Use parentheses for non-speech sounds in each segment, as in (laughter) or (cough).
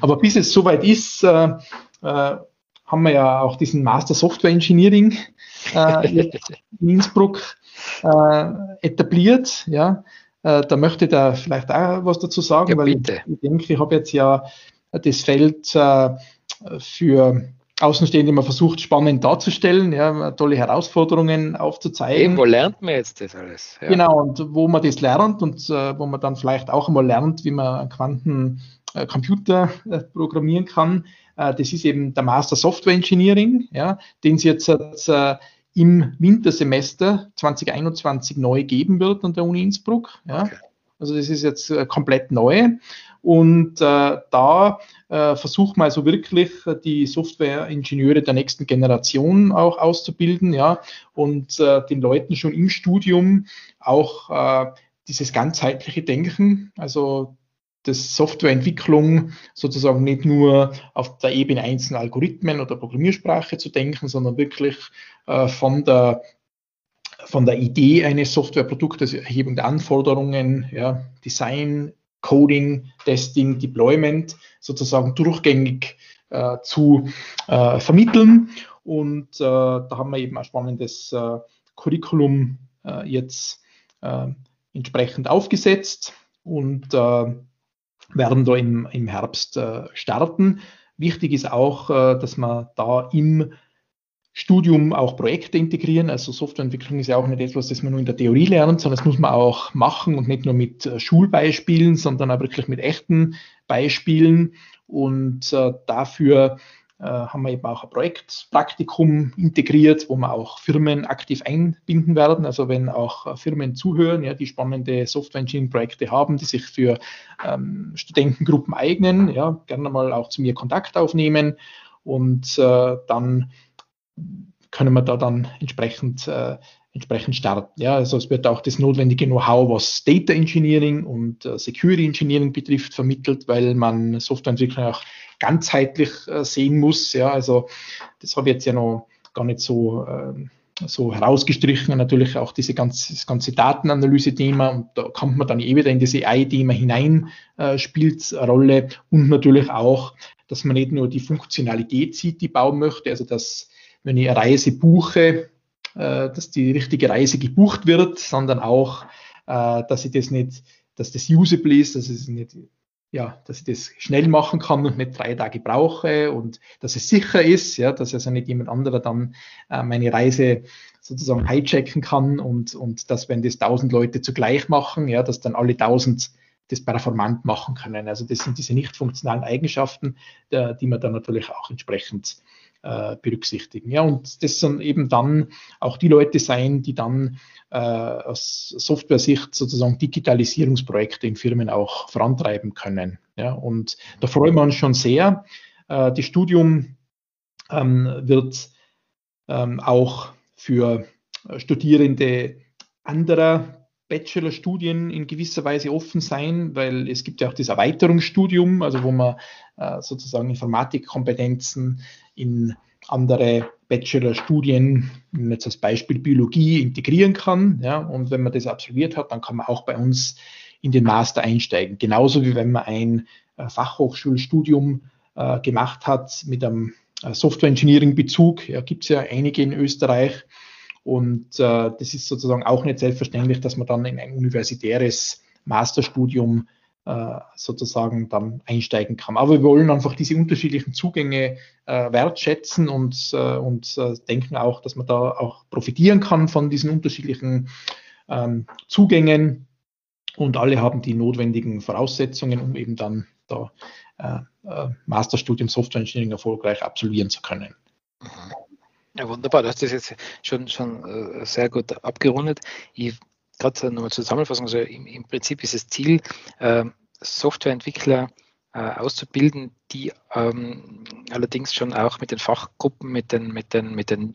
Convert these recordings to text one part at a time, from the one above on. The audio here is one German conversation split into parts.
Aber bis es soweit ist, äh, äh, haben wir ja auch diesen Master Software Engineering äh, (laughs) in Innsbruck äh, etabliert. Ja. Äh, da möchte ich da vielleicht auch was dazu sagen, ja, weil ich, ich, denke, ich habe jetzt ja das Feld äh, für Außenstehende immer versucht, spannend darzustellen, ja, tolle Herausforderungen aufzuzeigen. Eben, wo lernt man jetzt das alles? Ja. Genau, und wo man das lernt und äh, wo man dann vielleicht auch einmal lernt, wie man Quantencomputer äh, äh, programmieren kann, äh, das ist eben der Master Software Engineering, ja, den es jetzt im Wintersemester 2021 neu geben wird an der Uni Innsbruck. Ja. Okay. Also das ist jetzt komplett neu. Und äh, da äh, versucht man also wirklich die Software-Ingenieure der nächsten Generation auch auszubilden, ja, und äh, den Leuten schon im Studium auch dieses ganzheitliche Denken, also dass Softwareentwicklung sozusagen nicht nur auf der Ebene einzelner Algorithmen oder Programmiersprache zu denken, sondern wirklich äh, von der von der Idee eines Softwareproduktes, Erhebung der Anforderungen, ja, Design, Coding, Testing, Deployment sozusagen durchgängig äh, zu äh, vermitteln. Und äh, da haben wir eben ein spannendes äh, Curriculum äh, jetzt entsprechend aufgesetzt und werden da im, im Herbst äh, starten. Wichtig ist auch, äh, dass man da im Studium auch Projekte integrieren. Also Softwareentwicklung ist ja auch nicht etwas, das man nur in der Theorie lernt, sondern das muss man auch machen und nicht nur mit äh, Schulbeispielen, sondern auch wirklich mit echten Beispielen. Und äh, dafür haben wir eben auch ein Projektpraktikum integriert, wo wir auch Firmen aktiv einbinden werden. Also wenn auch äh, Firmen zuhören, ja, die spannende Software Engineering Projekte haben, die sich für ähm, Studentengruppen eignen, ja, gerne mal auch zu mir Kontakt aufnehmen und äh, dann können wir da dann entsprechend äh, entsprechend starten. Ja, also es wird auch das notwendige Know-how, was Data Engineering und äh, Security Engineering betrifft, vermittelt, weil man Softwareentwicklung auch ganzheitlich äh, sehen muss. Ja, also das habe ich jetzt ja noch gar nicht so, äh, so herausgestrichen. Natürlich auch diese ganze, das ganze Datenanalyse-Thema und da kommt man dann eh wieder in das AI-Thema hinein, äh, spielt Rolle und natürlich auch, dass man nicht nur die Funktionalität sieht, die bauen möchte, also dass wenn ich eine Reise buche, äh, dass die richtige Reise gebucht wird, sondern auch, äh, dass ich das nicht, dass das usable ist, dass es nicht ja, dass ich das schnell machen kann und nicht drei Tage brauche und dass es sicher ist, ja, dass also nicht jemand anderer dann äh, meine Reise sozusagen hijacken kann und, und dass, wenn das tausend Leute zugleich machen, ja, dass dann alle tausend das performant machen können. Also das sind diese nicht funktionalen Eigenschaften, der, die man dann natürlich auch entsprechend äh, berücksichtigen. Ja, und das sollen eben dann auch die Leute sein, die dann äh, aus Software-Sicht sozusagen Digitalisierungsprojekte in Firmen auch vorantreiben können. Ja, und da freuen wir uns schon sehr. Äh, das Studium ähm, wird ähm, auch für Studierende anderer Bachelorstudien in gewisser Weise offen sein, weil es gibt ja auch das Erweiterungsstudium, also wo man äh, sozusagen Informatikkompetenzen in andere Bachelorstudien, jetzt als Beispiel Biologie, integrieren kann. Ja, und wenn man das absolviert hat, dann kann man auch bei uns in den Master einsteigen. Genauso wie wenn man ein äh, Fachhochschulstudium äh, gemacht hat mit einem äh, Software Engineering Bezug. Ja, gibt es ja einige in Österreich. Und äh, das ist sozusagen auch nicht selbstverständlich, dass man dann in ein universitäres Masterstudium äh, sozusagen dann einsteigen kann. Aber wir wollen einfach diese unterschiedlichen Zugänge äh, wertschätzen und, äh, und äh, denken auch, dass man da auch profitieren kann von diesen unterschiedlichen ähm, Zugängen. Und alle haben die notwendigen Voraussetzungen, um eben dann da äh, Masterstudium Software Engineering erfolgreich absolvieren zu können. Mhm. Ja, wunderbar. Du hast das jetzt schon, schon äh, sehr gut abgerundet. Ich gerade nochmal Zusammenfassung, also im, im, Prinzip ist das Ziel, äh, Softwareentwickler äh, äh, auszubilden, die ähm, allerdings schon auch mit den Fachgruppen, mit den, mit den, mit den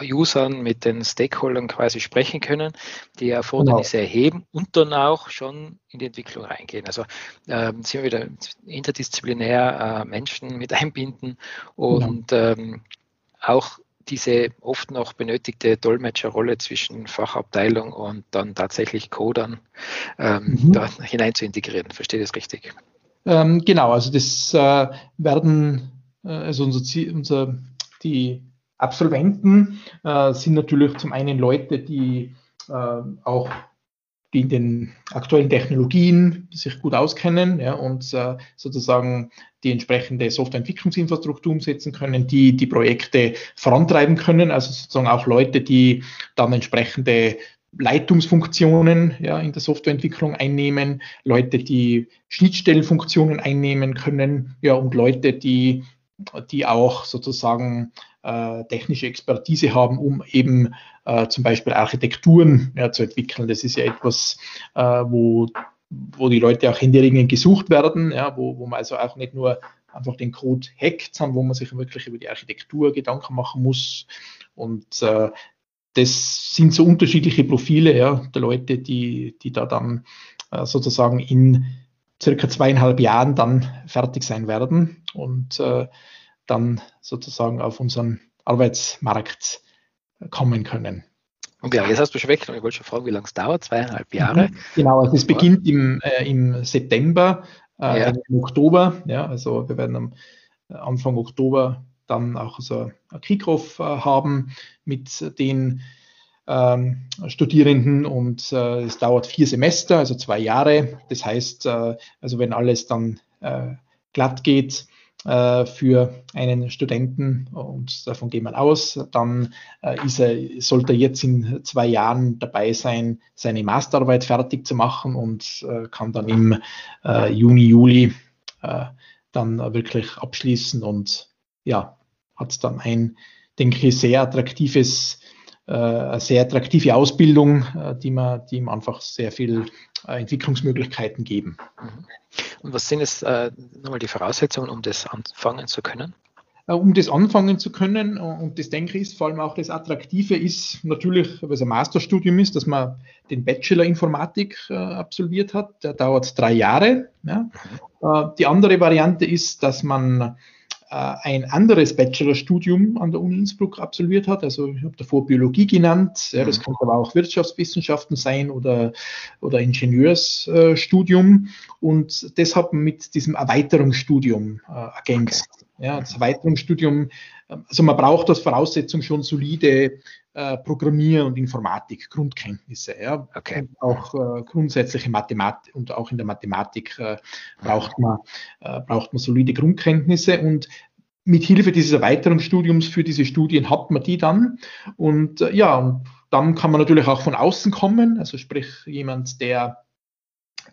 Usern, mit den Stakeholdern quasi sprechen können, die Erfordernisse genau. erheben und dann auch schon in die Entwicklung reingehen. Also ähm, sind wir wieder interdisziplinär äh, Menschen mit einbinden und genau. ähm, auch diese oft noch benötigte Dolmetscherrolle zwischen Fachabteilung und dann tatsächlich Codern ähm, mhm. da hinein zu integrieren. Verstehe ich das richtig? Ähm, genau, also das äh, werden, äh, also unser, Ziel, unser, die Absolventen äh, sind natürlich zum einen Leute, die äh, auch die in den aktuellen Technologien sich gut auskennen ja, und äh, sozusagen die entsprechende Softwareentwicklungsinfrastruktur umsetzen können, die die Projekte vorantreiben können, also sozusagen auch Leute, die dann entsprechende Leitungsfunktionen ja, in der Softwareentwicklung einnehmen, Leute, die Schnittstellenfunktionen einnehmen können, ja, und Leute, die, die auch sozusagen äh, technische Expertise haben, um eben äh, zum Beispiel Architekturen ja, zu entwickeln. Das ist ja etwas, äh, wo, wo die Leute auch händeringend gesucht werden, ja, wo, wo man also auch nicht nur einfach den Code hackt, sondern wo man sich wirklich über die Architektur Gedanken machen muss. Und äh, das sind so unterschiedliche Profile ja, der Leute, die, die da dann äh, sozusagen in circa zweieinhalb Jahren dann fertig sein werden und äh, dann sozusagen auf unseren Arbeitsmarkt kommen können. Ja, jetzt hast du schon weg. Ich wollte schon fragen, wie lange es dauert, zweieinhalb Jahre. Mhm. Genau, also es beginnt im, äh, im September, äh, ja. im Oktober. Ja, also wir werden am äh, Anfang Oktober dann auch so ein Kickoff äh, haben mit den ähm, Studierenden und äh, es dauert vier Semester, also zwei Jahre. Das heißt, äh, also wenn alles dann glatt geht, für einen Studenten und davon gehen wir aus, dann äh, ist er, sollte er jetzt in zwei Jahren dabei sein, seine Masterarbeit fertig zu machen und äh, kann dann im Juni, Juli dann wirklich abschließen und ja, hat dann ein, denke ich, sehr attraktives eine sehr attraktive Ausbildung, die, man, die ihm einfach sehr viel Entwicklungsmöglichkeiten geben. Mhm. Und was sind es äh, nochmal die Voraussetzungen, um das anfangen zu können? Äh, um das anfangen zu können, äh, und das denke ich ist vor allem auch das Attraktive ist natürlich, weil es ein Masterstudium ist, dass man den Bachelor Informatik äh, absolviert hat. Der dauert drei Jahre. Ja. Mhm. Äh, die andere Variante ist, dass man ein anderes Bachelorstudium an der Uni Innsbruck absolviert hat. Also ich habe davor Biologie genannt, ja, das mhm. kann aber auch Wirtschaftswissenschaften sein oder, oder Ingenieursstudium und deshalb mit diesem Erweiterungsstudium äh, ergänzt. Ja, das Erweiterungsstudium, also man braucht als Voraussetzung schon solide äh, Programmier- und Informatik-Grundkenntnisse. Ja. Okay. Und auch äh, grundsätzliche Mathematik und auch in der Mathematik äh, braucht, man, äh, braucht man solide Grundkenntnisse und mit Hilfe dieses Erweiterungsstudiums für diese Studien hat man die dann. Und äh, ja, und dann kann man natürlich auch von außen kommen, also sprich jemand, der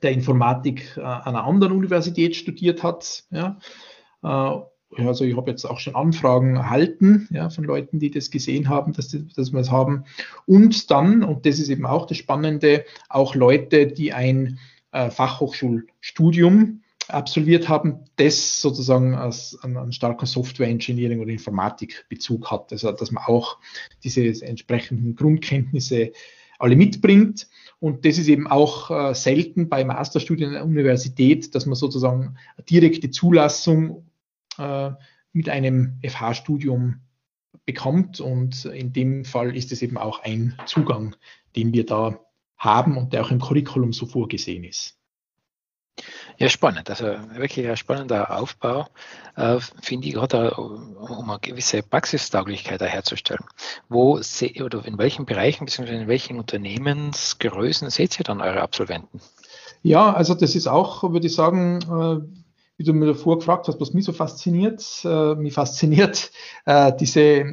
der Informatik an einer anderen Universität studiert hat, ja, also ich habe jetzt auch schon Anfragen erhalten ja, von Leuten, die das gesehen haben, dass, die, dass wir es haben. Und dann, und das ist eben auch das Spannende, auch Leute, die ein äh, Fachhochschulstudium absolviert haben, das sozusagen als einen, starken Software Engineering oder Informatikbezug hat. Also dass man auch diese entsprechenden Grundkenntnisse alle mitbringt. Und das ist eben auch äh, selten bei Masterstudien an der Universität, dass man sozusagen direkte Zulassung äh, mit einem FH-Studium bekommt. Und in dem Fall ist es eben auch ein Zugang, den wir da haben und der auch im Curriculum so vorgesehen ist. Ja, spannend. Also wirklich ein spannender Aufbau, äh, finde ich, gerade um eine gewisse Praxistauglichkeit herzustellen. Wo oder in welchen Bereichen bzw. in welchen Unternehmensgrößen seht ihr dann eure Absolventen? Ja, also das ist auch, würde ich sagen, äh, wie du mir davor gefragt hast, was mich so fasziniert. Äh, mich fasziniert äh, diese,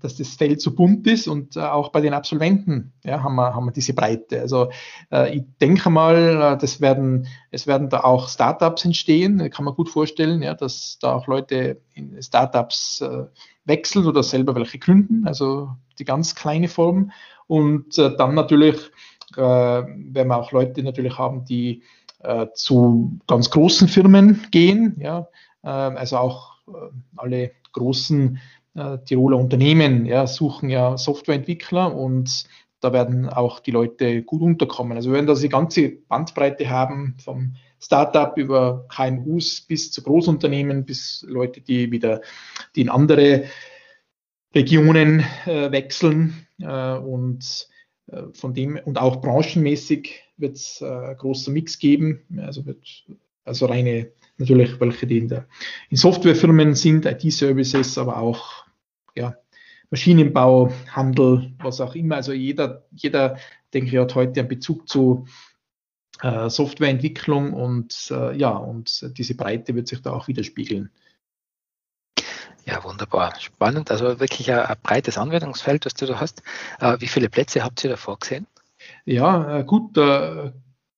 dass das Feld so bunt ist und äh, auch bei den Absolventen ja, haben, wir, haben wir diese Breite. Also äh, ich denke mal, äh, das werden, es werden da auch Startups entstehen, kann man gut vorstellen, ja, dass da auch Leute in Startups äh, wechseln oder selber welche gründen, also die ganz kleine Form. Und dann natürlich werden wir auch Leute natürlich haben, die äh, zu ganz großen Firmen gehen, ja, äh, also auch äh, alle großen äh, Tiroler Unternehmen ja, suchen ja Softwareentwickler und da werden auch die Leute gut unterkommen. Also wenn das die ganze Bandbreite haben, vom Startup über KMUs bis zu Großunternehmen, bis Leute, die wieder die in andere Regionen äh, wechseln äh, und von dem und auch branchenmäßig wird es äh, großer Mix geben. Also wird also reine natürlich welche die in, der, in Softwarefirmen sind, IT-Services, aber auch ja, Maschinenbau, Handel, was auch immer. Also jeder, jeder, denke ich, hat heute einen Bezug zu äh, Softwareentwicklung und äh, ja, und diese Breite wird sich da auch widerspiegeln. Ja, wunderbar. Spannend. Also wirklich ein, ein breites Anwendungsfeld, das du da hast. Äh, wie viele Plätze habt ihr da vorgesehen? Ja, gut, äh,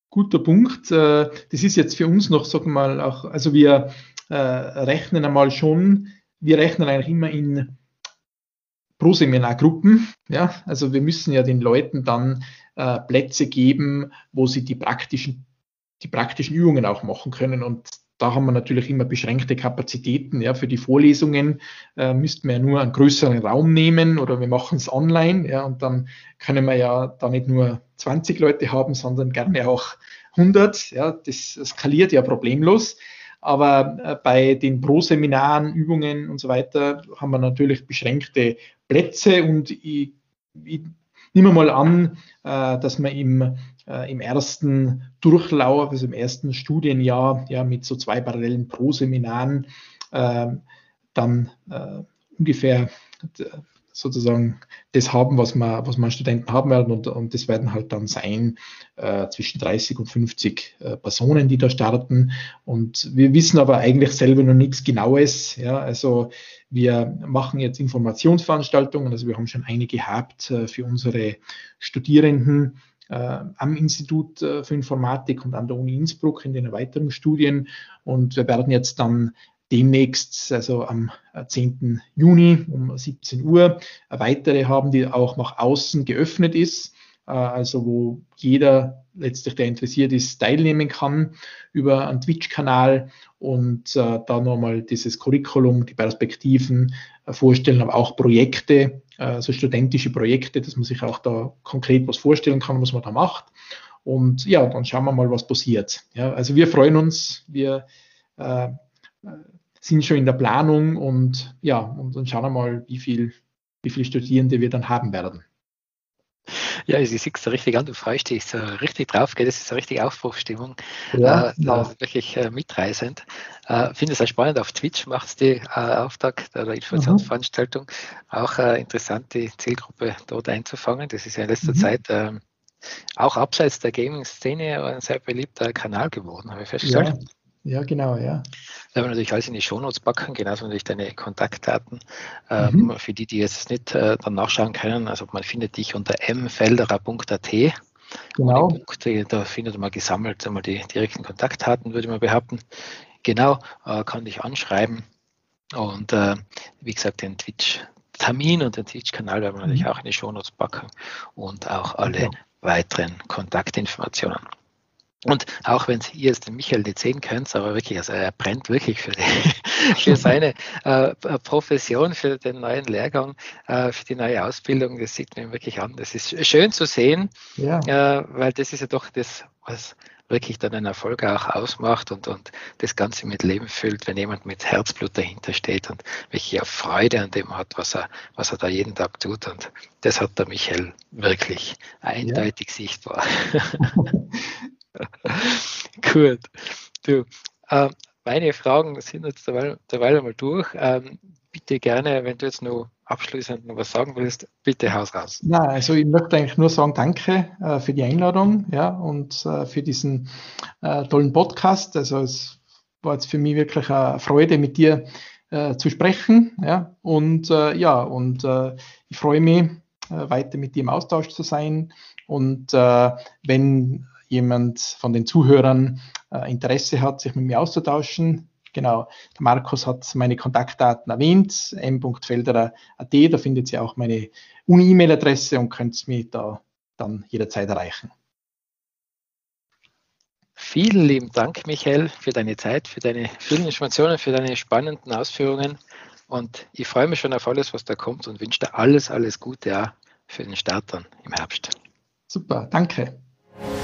guter Punkt. Äh, das ist jetzt für uns noch, wir mal, auch, also wir rechnen einmal schon, wir rechnen eigentlich immer in Pro-Seminargruppen. Ja, also wir müssen ja den Leuten dann Plätze geben, wo sie die praktischen, die praktischen Übungen auch machen können. Und da haben wir natürlich immer beschränkte Kapazitäten. Ja, für die Vorlesungen äh, müssten wir ja nur einen größeren Raum nehmen oder wir machen es online. Ja, und dann können wir ja da nicht nur 20 Leute haben, sondern gerne auch 100. Ja, das skaliert ja problemlos. Aber äh, bei den Pro-Seminaren, Übungen und so weiter haben wir natürlich beschränkte Plätze und ich, ich nehme mal an, äh, dass man im, äh, im ersten Durchlauf, also im ersten Studienjahr, ja, mit so zwei parallelen Pro-Seminaren äh, dann äh, ungefähr sozusagen das haben, was man, was man Studenten haben werden und, und das werden halt dann sein äh, zwischen 30 und 50 äh, Personen, die da starten. Und wir wissen aber eigentlich selber noch nichts Genaues, ja, also wir machen jetzt Informationsveranstaltungen, also wir haben schon eine gehabt äh, für unsere Studierenden, äh, am Institut äh, für Informatik und an der Uni Innsbruck in den Erweiterungsstudien. Und wir werden jetzt dann demnächst, also am 10. Äh, Juni um 17 Uhr, eine weitere haben, die auch nach außen geöffnet ist, äh, also wo jeder letztlich, der interessiert ist, teilnehmen kann über einen Twitch-Kanal und äh, da nochmal dieses Curriculum, die Perspektiven vorstellen, aber auch Projekte, also studentische Projekte, dass man sich auch da konkret was vorstellen kann, was man da macht. Und ja, dann schauen wir mal, was passiert. Ja, also wir freuen uns, wir äh, sind schon in der Planung und ja, und dann schauen wir mal, wie viel, wie viele Studierende wir dann haben werden. Ja, ich sehe es so richtig an, du freust dich so richtig drauf, gell? das ist so richtig Aufbruchstimmung, ja, äh, ja. wirklich äh, mitreißend. Äh, Finde es auch spannend, auf Twitch macht es die äh, Auftakt oder Informationsveranstaltung, mhm. auch äh, interessant, die Zielgruppe dort einzufangen. Das ist ja in letzter mhm. Zeit ähm, auch abseits der Gaming-Szene ein sehr beliebter Kanal geworden, habe ich festgestellt. Ja. Ja, genau, ja. Da werden wir natürlich alles in die Shownotes packen, genauso natürlich deine Kontaktdaten. Ähm, mhm. für die, die jetzt nicht äh, dann nachschauen können, also man findet dich unter mfelderer.at. Genau. Punkte, da findet man gesammelt einmal die direkten Kontaktdaten, würde man behaupten. Genau, äh, kann dich anschreiben. Und äh, wie gesagt, den Twitch-Termin und den Twitch-Kanal werden wir mhm. natürlich auch in die Shownotes packen und auch alle ja. weiteren Kontaktinformationen. Und auch wenn ihr jetzt den Michael nicht sehen könnt, aber wirklich, also er brennt wirklich für, die, (laughs) für seine äh, Profession, für den neuen Lehrgang, äh, für die neue Ausbildung, das sieht man ihm wirklich an. Das ist schön zu sehen, ja. äh, weil das ist ja doch das, was wirklich dann einen Erfolg auch ausmacht und, und das Ganze mit Leben füllt, wenn jemand mit Herzblut dahinter steht und auch Freude an dem hat, was er, was er da jeden Tag tut. Und das hat der Michael wirklich eindeutig ja. sichtbar. (laughs) (laughs) (laughs) Gut. Du, äh, meine Fragen sind jetzt derweil, derweil einmal durch. Ähm, bitte gerne, wenn du jetzt noch abschließend noch was sagen willst, bitte haus raus. Na, also ich möchte eigentlich nur sagen, danke äh, für die Einladung ja, und äh, für diesen äh, tollen Podcast. Also es war jetzt für mich wirklich eine Freude, mit dir äh, zu sprechen. Ja, und äh, ja, und äh, ich freue mich, weiter mit dir im Austausch zu sein. Und wenn jemand von den Zuhörern äh, Interesse hat, sich mit mir auszutauschen, genau, der Markus hat meine Kontaktdaten erwähnt, m.felderer.at, da findet ihr auch meine Uni-E-Mail-Adresse und könnt mich da dann jederzeit erreichen. Vielen lieben Dank, Michael, für deine Zeit, für deine vielen Informationen, für deine spannenden Ausführungen. Und ich freue mich schon auf alles, was da kommt und wünsche dir alles, alles Gute auch für den Start dann im Herbst. Super, danke.